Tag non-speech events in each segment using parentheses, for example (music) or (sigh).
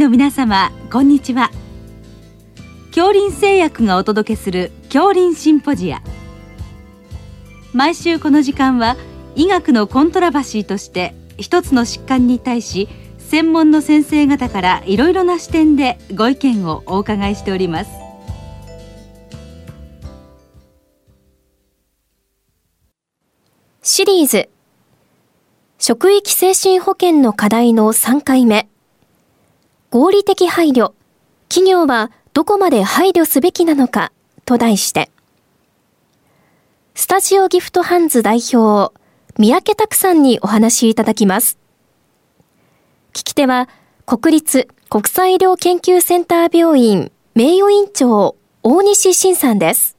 の皆様こんにちは。恐林製薬がお届けする恐林シンポジア。毎週この時間は医学のコントラバシーとして一つの疾患に対し専門の先生方からいろいろな視点でご意見をお伺いしております。シリーズ。職域精神保健の課題の3回目。合理的配慮。企業はどこまで配慮すべきなのかと題して。スタジオギフトハンズ代表三宅拓さんにお話しいただきます。聞き手は、国立国際医療研究センター病院名誉院長、大西晋さんです。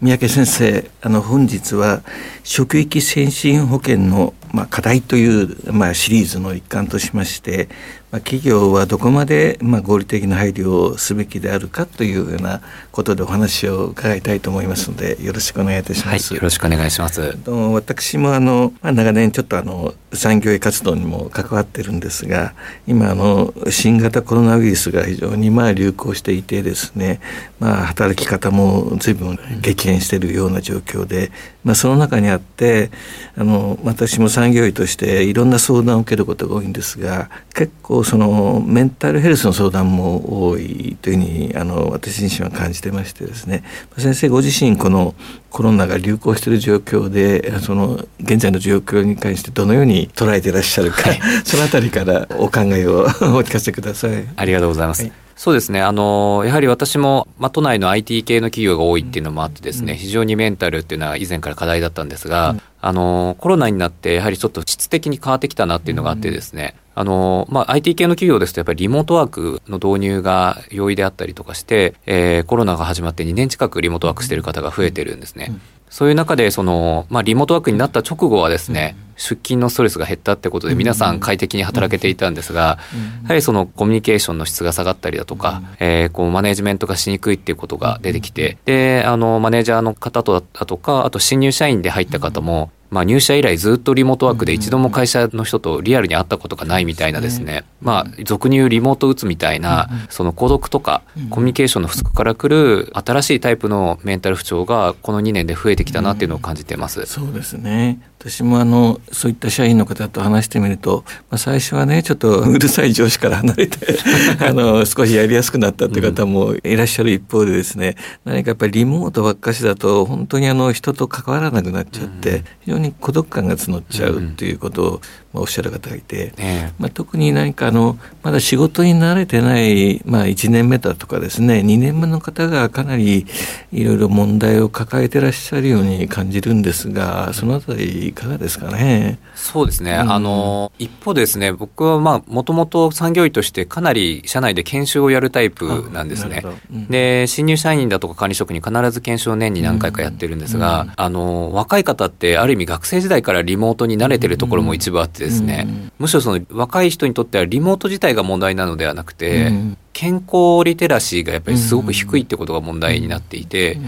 三宅先生、あの本日は職域先進保険のまあ課題というまあシリーズの一環としまして、まあ、企業はどこまでまあ合理的な配慮をすべきであるかというようなことでお話を伺いたいと思いますのでよろしくお願いいたします。はい、よろしくお願いします。私もあの、まあ、長年ちょっとあの産業医活動にも関わってるんですが今あの新型コロナウイルスが非常にまあ流行していてですね、まあ、働き方も随分激変しているような状況で、まあ、その中にあってあの私も産業医としていろんな相談を受けることが多いんですが結構そのメンタルヘルスの相談も多いというふうにあの私自身は感じてましてですね先生ご自身このコロナが流行している状況でその現在の状況に関してどのように捉えていらっしゃるか、はい、そのあたりからお考えをお聞かせください。ありがとうございます。はいそうですね。あの、やはり私も、まあ、都内の IT 系の企業が多いっていうのもあってですね、非常にメンタルっていうのは以前から課題だったんですが、あの、コロナになって、やはりちょっと質的に変わってきたなっていうのがあってですね、あの、まあ、IT 系の企業ですとやっぱりリモートワークの導入が容易であったりとかして、えー、コロナが始まって2年近くリモートワークしてる方が増えてるんですね。そういう中で、その、まあ、リモートワークになった直後はですね、出勤のストレスが減ったってことで皆さん快適に働けていたんですが、やはりそのコミュニケーションの質が下がったりだとか、えー、こうマネジメントがしにくいっていうことが出てきて、で、あの、マネージャーの方とだとか、あと新入社員で入った方も、まあ、入社以来ずっとリモートワークで一度も会社の人とリアルに会ったことがないみたいなですね、まあ、俗に言うリモート打つみたいな、その孤独とかコミュニケーションの不足からくる新しいタイプのメンタル不調がこの2年で増えてきたなっていうのを感じてます。そうですね。私もあのそういった社員の方と話してみると、まあ、最初はねちょっとうるさい上司から離れて (laughs) あの少しやりやすくなったって方もいらっしゃる一方でですね、何かやっぱりリモートばっかしだと本当にあの人と関わらなくなっちゃって、非常に孤独感が募っちゃうっていうことを、まあ、おっしゃる方がいて、まあ、特に何かあのまだ仕事に慣れてない、まあ、1年目だとかですね2年目の方がかなりいろいろ問題を抱えてらっしゃるように感じるんですがそのあたりいかがですかね？そうですね、うん、あの一方ですね僕はまあもともと産業医としてかなり社内で研修をやるタイプなんですね。うん、で新入社員だとか管理職に必ず研修を年に何回かやってるんですが、うん、あの若い方ってある意味学生時代からリモートに慣れてるところも一部あってですね、むしろその若い人にとってはリモート自体が問題なのではなくて、健康リテラシーがやっぱりすごく低いってことが問題になっていて、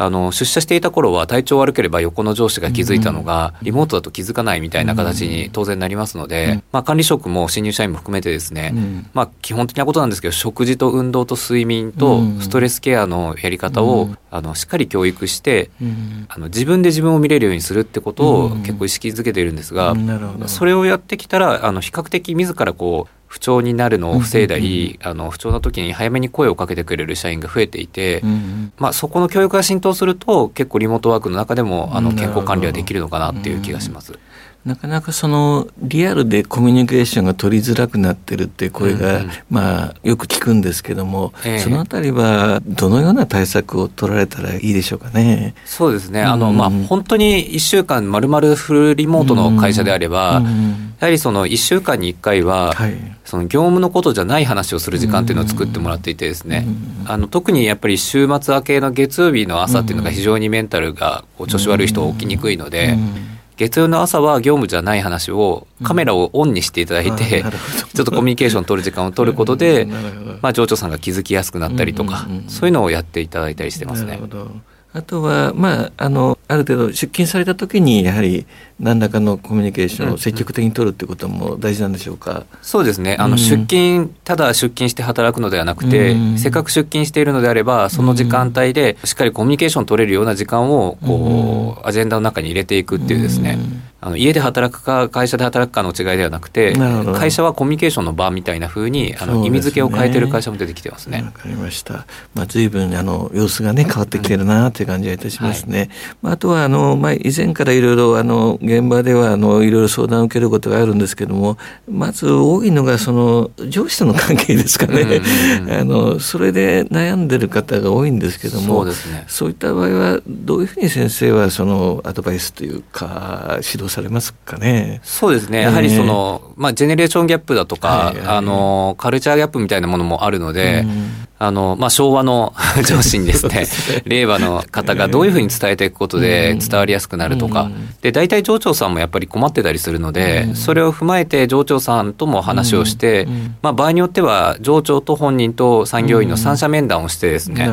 あの出社していた頃は体調悪ければ横の上司が気づいたのが、リモートだと気づかないみたいな形に当然なりますので、まあ、管理職も新入社員も含めてですね、まあ、基本的なことなんですけど食事と運動と睡眠とストレスケアのやり方を、あのしっかり教育して、あの自分で自分を見れるようにするってことを結構意識づけているんですが、それをやってきたらあの比較的自らこう不調になるのを防いだり、あの不調な時に早めに声をかけてくれる社員が増えていて、まあ、そこの教育が浸透すると結構リモートワークの中でもあの健康管理はできるのかなっていう気がします。なかなかそのリアルでコミュニケーションが取りづらくなってるっていう声が、まあよく聞くんですけども、そのあたりはどのような対策を取られたらいいでしょうかね。そうですね。あの、まあ本当に1週間まるまるフルリモートの会社であれば、やはりその1週間に1回は、その業務のことじゃない話をする時間っていうのを作ってもらっていてですね、あの特にやっぱり週末明けの月曜日の朝っていうのが非常にメンタルがこう調子悪い人起きにくいので、月曜の朝は業務じゃない話をカメラをオンにしていただいて、うん、(laughs) ちょっとコミュニケーションを取る時間を取ることで、まあ、情緒さんが気づきやすくなったりとか、そういうのをやっていただいたりしてますね。あとは、まあ、あのある程度出勤された時にやはり何らかのコミュニケーションを積極的に取るってことも大事なんでしょうか、そうですね。あの、出勤ただ出勤して働くのではなくて、せっかく出勤しているのであればその時間帯でしっかりコミュニケーション取れるような時間をこう、アジェンダの中に入れていくっていうですね、あの家で働くか会社で働くかの違いではなくて会社はコミュニケーションの場みたいなふうにあの意味付けを変えてる会社も出てきてますね。わ、かりました。まあ随分あの様子がね変わってきてるなという感じがいたしますね。はい、まああとはあのまあ以前からいろいろあの現場ではあのいろいろ相談を受けることがあるんですけども、まず多いのがその上司との関係ですかね。(laughs) あのそれで悩んでる方が多いんですけども、そうですね。そういった場合はどういうふうに先生はそのアドバイスというか指導されますかね？そうですね。やはりその、えー、まあジェネレーションギャップだとか、あのカルチャーギャップみたいなものもあるので、あの、まあ、昭和の (laughs) 上司にですね、令和の方がどういうふうに伝えていくことで伝わりやすくなるとか、で、大体上長さんもやっぱり困ってたりするので、それを踏まえて上長さんとも話をして、まあ、場合によっては上長と本人と産業医の三者面談をしてですね、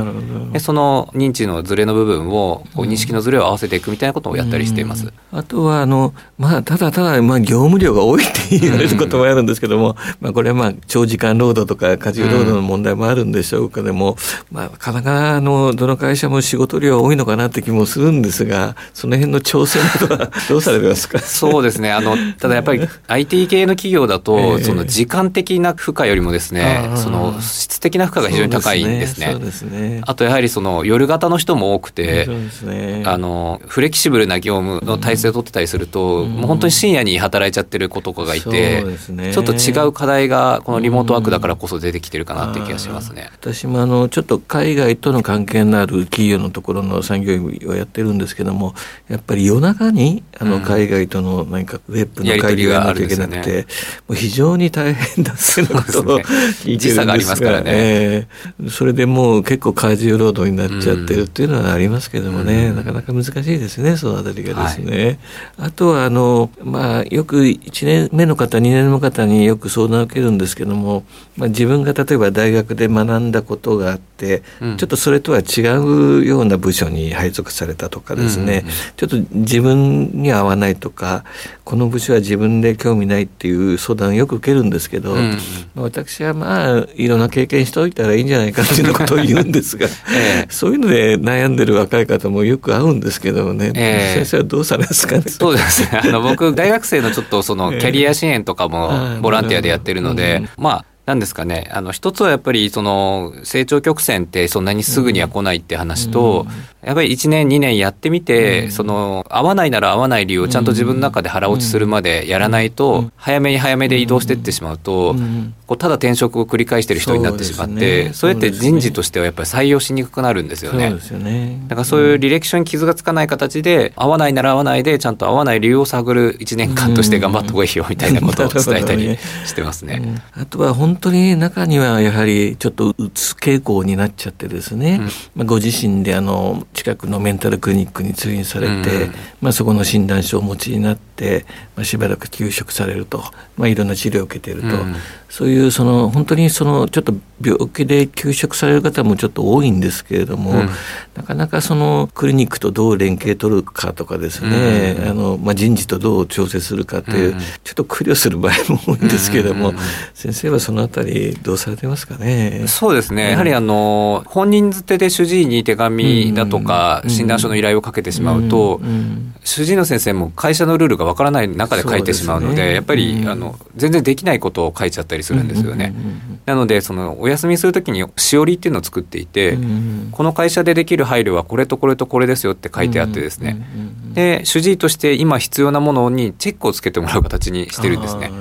でその認知のズレの部分を、こう認識のズレを合わせていくみたいなことをやったりしています。あとは、あの、まあ、ただただ、まあ、業務量が多いって言われることもあるんですけども、まあ、これはまあ、長時間労働とか過重労働の問題もあるんでしょうか。でも、まあ、なかなかあのどの会社も仕事量多いのかなって気もするんですがその辺の調整などはどうされてますか？そうですね。あのただやっぱり (laughs) IT 系の企業だと、えー、その時間的な負荷よりもですねその質的な負荷が非常に高いんですね。そうですね。あとやはりその夜型の人も多くて、ね、あのフレキシブルな業務の体制を取ってたりすると、うん、もう本当に深夜に働いちゃってる子とかがいて、ね、ちょっと違う課題がこのリモートワークだからこそ出てきてるかなっていう気がしますね。私もあのちょっと海外との関係のある企業のところの産業医をやってるんですけどもやっぱり夜中にあの海外との何かウェブの会議がやらなきゃいけなくて、ね、もう非常に大変だっていうことを聞いてるんですが、ねえ。ー、それでもう結構過重労働になっちゃってるっていうのはありますけどもね、うん、なかなか難しいですねそのあたりがですね。はい、あとはあの、まあ、よく1年目の方2年目の方によく相談を受けるんですけども、まあ、自分が例えば大学で学んだことがあって、うん、ちょっとそれとは違うような部署に配属されたとかですね、うんうんうん、ちょっと自分に合わないとかこの部署は自分で興味ないっていう相談をよく受けるんですけど、うん私はまあいろんな経験しておいたらいいんじゃないかっていうことを言うんですが、(laughs) えー、そういうので悩んでる若い方もよく会うんですけどね、えー、先生はどうされますかね？そうですね。あの僕大学生のちょっとその (laughs) キャリア支援とかもボランティアでやってるので、えー、まあなんですかね、あの、一つはやっぱり、その、成長曲線ってそんなにすぐには来ないって話と、やっぱり1年、2年やってみて、その、合わないなら合わない理由をちゃんと自分の中で腹落ちするまでやらないと、早めに早めで移動していってしまうと、こうただ転職を繰り返してる人になってしまって、そうやって人事としてはやっぱり採用しにくくなるんですよね。だからそういう履歴書に傷がつかない形で、合わないなら合わないで、ちゃんと合わない理由を探る1年間として頑張った方がいいよみたいなことを伝えたりしてますね。あとは本本当に中にはやはりちょっとうつ傾向になっちゃってですね、うん、まあ、ご自身であの近くのメンタルクリニックに通院されて、うん、まあ、そこの診断書をお持ちになって、まあ、しばらく休職されると、まあ、いろんな治療を受けていると、うん、そういうその本当にそのちょっと病気で休職される方もちょっと多いんですけれども、なかなかそのクリニックとどう連携取るかとかですね、あのまあ、人事とどう調整するかという、ちょっと苦慮する場合も多いんですけれども、先生はそのあたりどうされてますかね？そうですね。やはりあの本人づてで主治医に手紙だとか診断書の依頼をかけてしまうと、主治医の先生も会社のルールがわからない中で書いてしまうので、やっぱりあの全然できないことを書いちゃったりするんですよね。なのでそのお休みするときにしおりっていうのを作っていて、この会社でできる配慮はこれとこれとこれですよって書いてあってですね。で主治医として今必要なものにチェックをつけてもらう形にしてるんですね。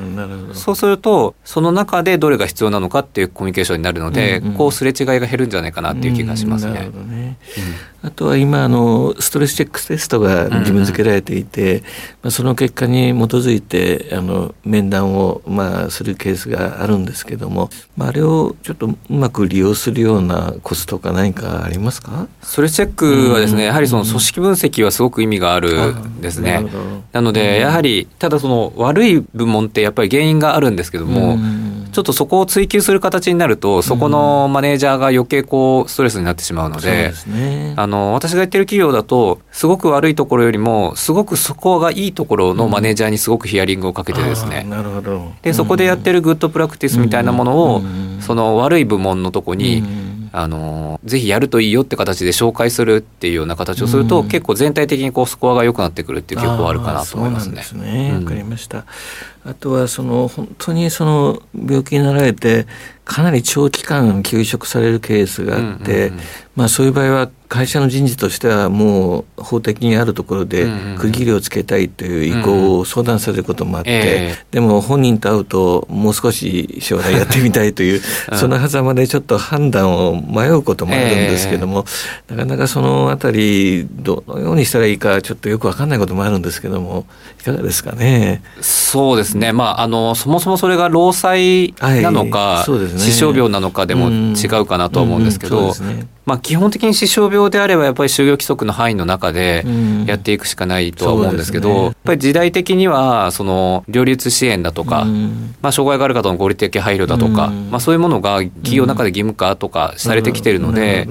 そうするとその中でどれが必要なのかっていうコミュニケーションになるので、うんうん、こうすれ違いが減るんじゃないかなっていう気がしますね。うんね。うん、あとは今あのストレスチェックテストが義務付けられていて、うんうん、まあ、その結果に基づいてあの面談をまあするケースがあるんですけども、まあ、あれをちょっとうまく利用するようなコツとか何かありますか？ストレスチェックはですね、やはりその組織分析はすごく意味があるんですね。なのでやはりただその悪い部門ってやっぱり原因があるんですけども、ちょっとそこを追求する形になると、そこのマネージャーが余計こうストレスになってしまうので、ね、あの私が言ってる企業だと、すごく悪いところよりも、すごくそこがいいところのマネージャーにすごくヒアリングをかけてですね、なるほど。でそこでやってるグッドプラクティスみたいなものを、その悪い部門のとこに、あのぜひやるといいよって形で紹介するっていうような形をすると、結構全体的にこうスコアが良くなってくるっていう傾向あるかなと思いますね。そうね。わ、かりました。あとはその本当にその病気になられてかなり長期間休職されるケースがあって、まあそういう場合は会社の人事としてはもう法的にあるところで区切りをつけたいという意向を相談されることもあって、でも本人と会うともう少し将来やってみたいという、その狭間でちょっと判断を迷うこともあるんですけども、なかなかそのあたりどのようにしたらいいかちょっとよくわかんないこともあるんですけどもいかがですかね？そうですね、まあ、あのそもそもそれが労災なのか、はい、ね、死傷病なのかでも違うかなと思うんですけど、まあ、基本的に死傷病であればやっぱり就業規則の範囲の中でやっていくしかないとは思うんですけど、ね、やっぱり時代的にはその両立支援だとか、まあ、障害がある方の合理的配慮だとか、まあ、そういうものが企業の中で義務化とかされてきてるので、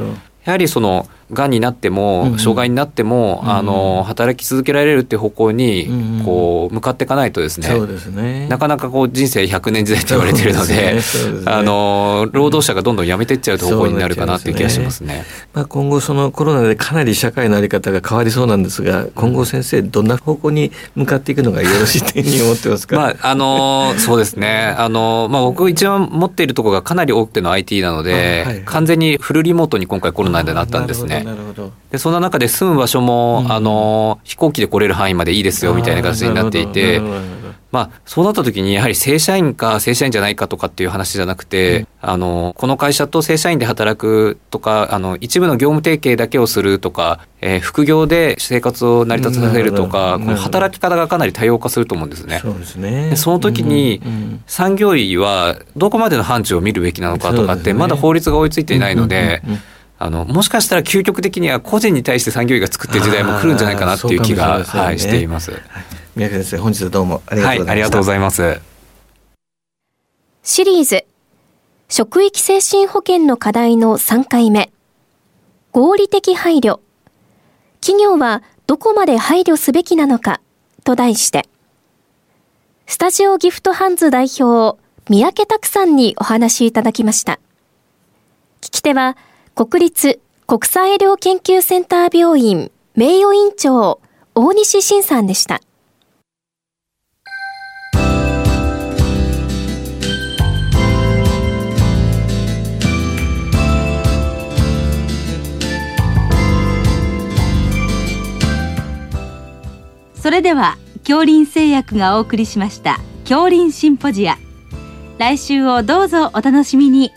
やはりそのがんになっても、障害になっても、あの働き続けられるっていう方向にこう向かっていかないとですね,、そうですね。なかなかこう人生100年時代と言われてるのであの労働者がどんどん辞めていっちゃう方向になるかなっていう気がしますね。まあ、今後そのコロナでかなり社会の在り方が変わりそうなんですが今後先生どんな方向に向かっていくのがよろしい点に思ってますか、(laughs) まあ、あのそうですね。あの、まあ、僕一番持っているところがかなり多くての IT なので、はいはい、完全にフルリモートに今回コロナでなったんですね。なるほど。でそんな中で住む場所も、うん、あの飛行機で来れる範囲までいいですよみたいな形になっていて。まあ、そうなった時にやはり正社員か正社員じゃないかとかっていう話じゃなくて、うん、あのこの会社と正社員で働くとかあの一部の業務提携だけをするとか、えー、副業で生活を成り立たせるとか、この働き方がかなり多様化すると思うんですね。そうですね。その時に、産業医はどこまでの範疇を見るべきなのかとかって、まだ法律が追いついていないので。あのもしかしたら究極的には個人に対して産業医が作ってる時代も来るんじゃないかなっていう気が、ね、はい、しています。はい、宮先生本日はどうもありがとうございました、はい、ありがとうございます。シリーズ職域精神保健の課題の3回目。合理的配慮。企業はどこまで配慮すべきなのかと題して。スタジオギフトハンズ代表三宅拓さんにお話いただきました。聞き手は国立国際医療研究センター病院名誉院長大西晋さんでした。それでは恐林製薬がお送りしました恐林シンポジア来週をどうぞお楽しみに